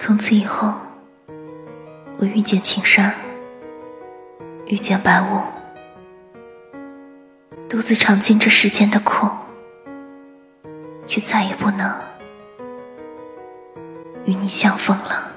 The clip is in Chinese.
从此以后我遇见青山遇见白雾独自尝尽这世间的苦却再也不能与你相逢了。